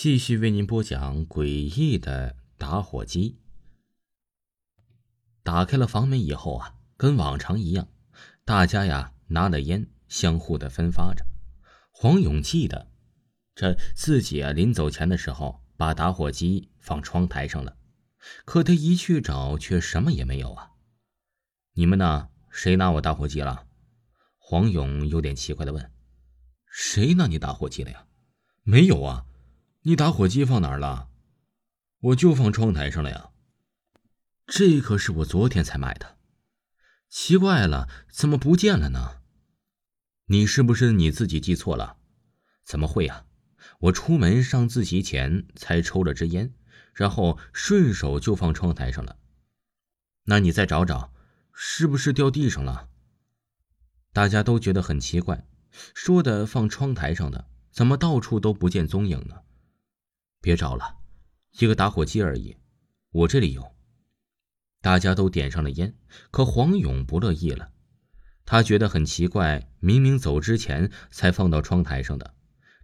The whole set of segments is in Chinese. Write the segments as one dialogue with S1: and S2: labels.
S1: 继续为您播讲诡异的打火机。打开了房门以后啊，跟往常一样，大家呀拿了烟，相互的分发着。黄勇记得，这自己啊临走前的时候，把打火机放窗台上了，可他一去找，却什么也没有啊。你们呢？谁拿我打火机了？黄勇有点奇怪的问：“
S2: 谁拿你打火机了呀？没有啊。”你打火机放哪儿了？
S1: 我就放窗台上了呀。
S2: 这可是我昨天才买的，奇怪了，怎么不见了呢？
S1: 你是不是你自己记错了？怎么会呀？我出门上自习前才抽了支烟，然后顺手就放窗台上了。那你再找找，是不是掉地上了？大家都觉得很奇怪，说的放窗台上的，怎么到处都不见踪影呢？别找了，一个打火机而已，我这里有。大家都点上了烟，可黄勇不乐意了，他觉得很奇怪，明明走之前才放到窗台上的，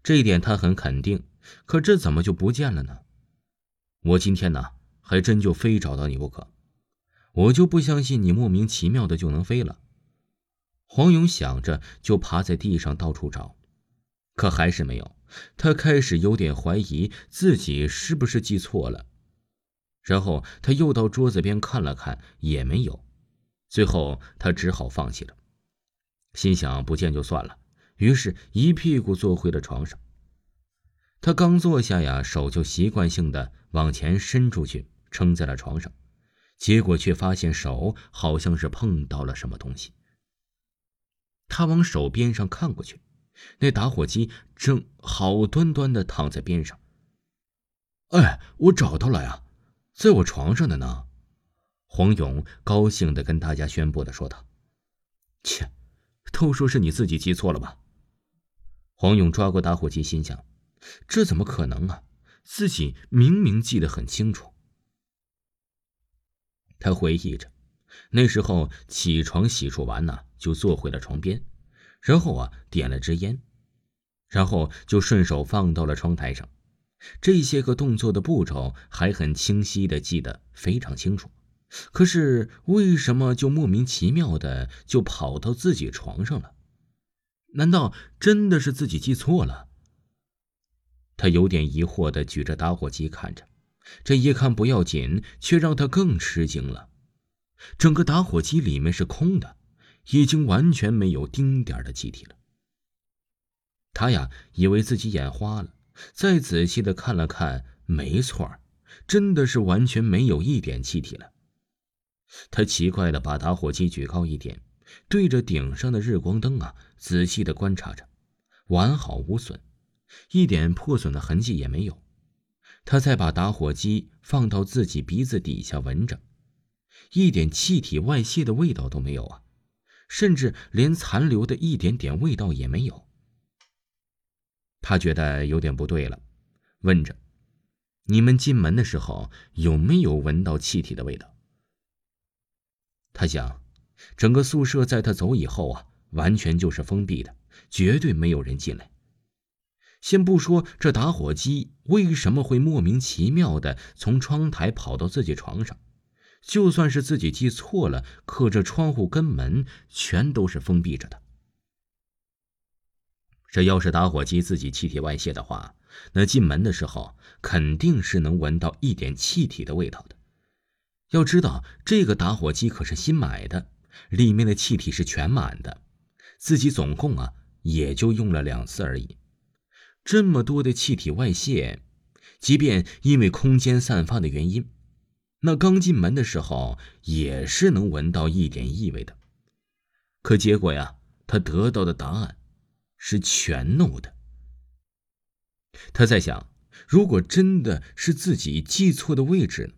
S1: 这一点他很肯定，可这怎么就不见了呢？我今天呢，还真就非找到你不可，我就不相信你莫名其妙的就能飞了。黄勇想着，就趴在地上到处找，可还是没有。他开始有点怀疑自己是不是记错了，然后他又到桌子边看了看，也没有。最后他只好放弃了，心想不见就算了，于是一屁股坐回了床上。他刚坐下呀，手就习惯性的往前伸出去撑在了床上，结果却发现手好像是碰到了什么东西。他往手边上看过去。那打火机正好端端的躺在边上。
S2: 哎，我找到了呀，在我床上的呢。
S1: 黄勇高兴的跟大家宣布的说道：“
S2: 切，都说是你自己记错了吧？”
S1: 黄勇抓过打火机，心想：“这怎么可能啊？自己明明记得很清楚。”他回忆着，那时候起床洗漱完呢，就坐回了床边。然后啊，点了支烟，然后就顺手放到了窗台上。这些个动作的步骤还很清晰的记得非常清楚。可是为什么就莫名其妙的就跑到自己床上了？难道真的是自己记错了？他有点疑惑的举着打火机看着，这一看不要紧，却让他更吃惊了。整个打火机里面是空的。已经完全没有丁点的气体了。他呀，以为自己眼花了，再仔细的看了看，没错真的是完全没有一点气体了。他奇怪的把打火机举高一点，对着顶上的日光灯啊，仔细的观察着，完好无损，一点破损的痕迹也没有。他再把打火机放到自己鼻子底下闻着，一点气体外泄的味道都没有啊。甚至连残留的一点点味道也没有。他觉得有点不对了，问着：“你们进门的时候有没有闻到气体的味道？”他想，整个宿舍在他走以后啊，完全就是封闭的，绝对没有人进来。先不说这打火机为什么会莫名其妙的从窗台跑到自己床上。就算是自己记错了，可这窗户跟门全都是封闭着的。这要是打火机自己气体外泄的话，那进门的时候肯定是能闻到一点气体的味道的。要知道，这个打火机可是新买的，里面的气体是全满的，自己总共啊也就用了两次而已。这么多的气体外泄，即便因为空间散发的原因。那刚进门的时候也是能闻到一点异味的，可结果呀，他得到的答案是全 no 的。他在想，如果真的是自己记错的位置，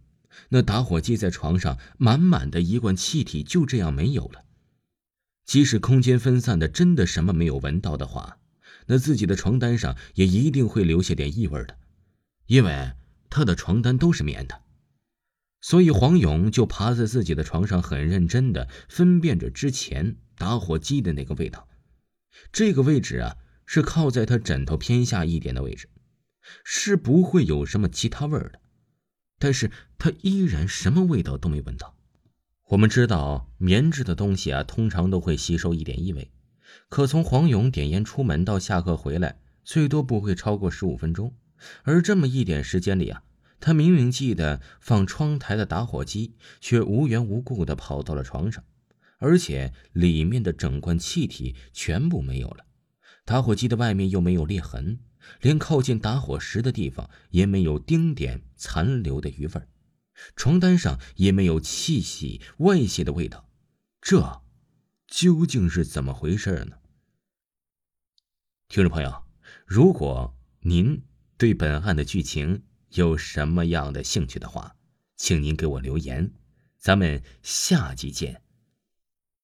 S1: 那打火机在床上满满的一罐气体就这样没有了。即使空间分散的真的什么没有闻到的话，那自己的床单上也一定会留下点异味的，因为他的床单都是棉的。所以黄勇就趴在自己的床上，很认真的分辨着之前打火机的那个味道。这个位置啊，是靠在他枕头偏下一点的位置。是不会有什么其他味儿的。但是他依然什么味道都没闻到。我们知道棉质的东西啊，通常都会吸收一点异味。可从黄勇点烟出门到下课回来，最多不会超过十五分钟。而这么一点时间里啊，他明明记得放窗台的打火机，却无缘无故的跑到了床上，而且里面的整罐气体全部没有了。打火机的外面又没有裂痕，连靠近打火石的地方也没有丁点残留的余味床单上也没有气息外泄的味道。这究竟是怎么回事呢？听众朋友，如果您……对本案的剧情有什么样的兴趣的话，请您给我留言，咱们下集见。